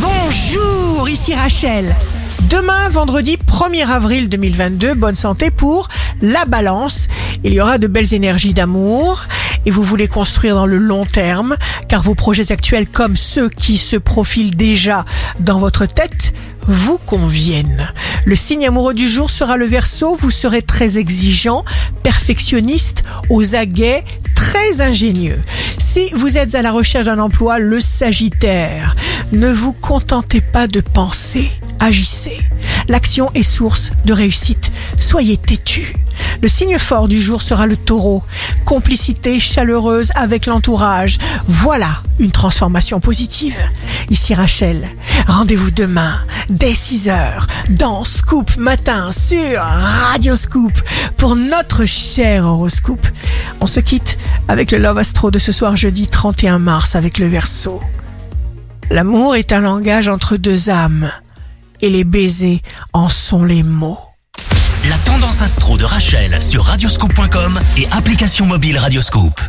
Bonjour, ici Rachel. Demain, vendredi 1er avril 2022, bonne santé pour la balance. Il y aura de belles énergies d'amour et vous voulez construire dans le long terme car vos projets actuels comme ceux qui se profilent déjà dans votre tête vous conviennent. Le signe amoureux du jour sera le verso, vous serez très exigeant, perfectionniste, aux aguets, très ingénieux. Si vous êtes à la recherche d'un emploi, le Sagittaire, ne vous contentez pas de penser, agissez. L'action est source de réussite. Soyez têtu. Le signe fort du jour sera le taureau. Complicité chaleureuse avec l'entourage. Voilà une transformation positive. Ici Rachel. Rendez-vous demain dès 6h dans Scoop Matin sur Radio Scoop pour notre cher horoscope. On se quitte avec le Love Astro de ce soir jeudi 31 mars avec le Verseau. L'amour est un langage entre deux âmes et les baisers en sont les mots. La tendance astro de Rachel sur radioscope.com et application mobile Radioscope.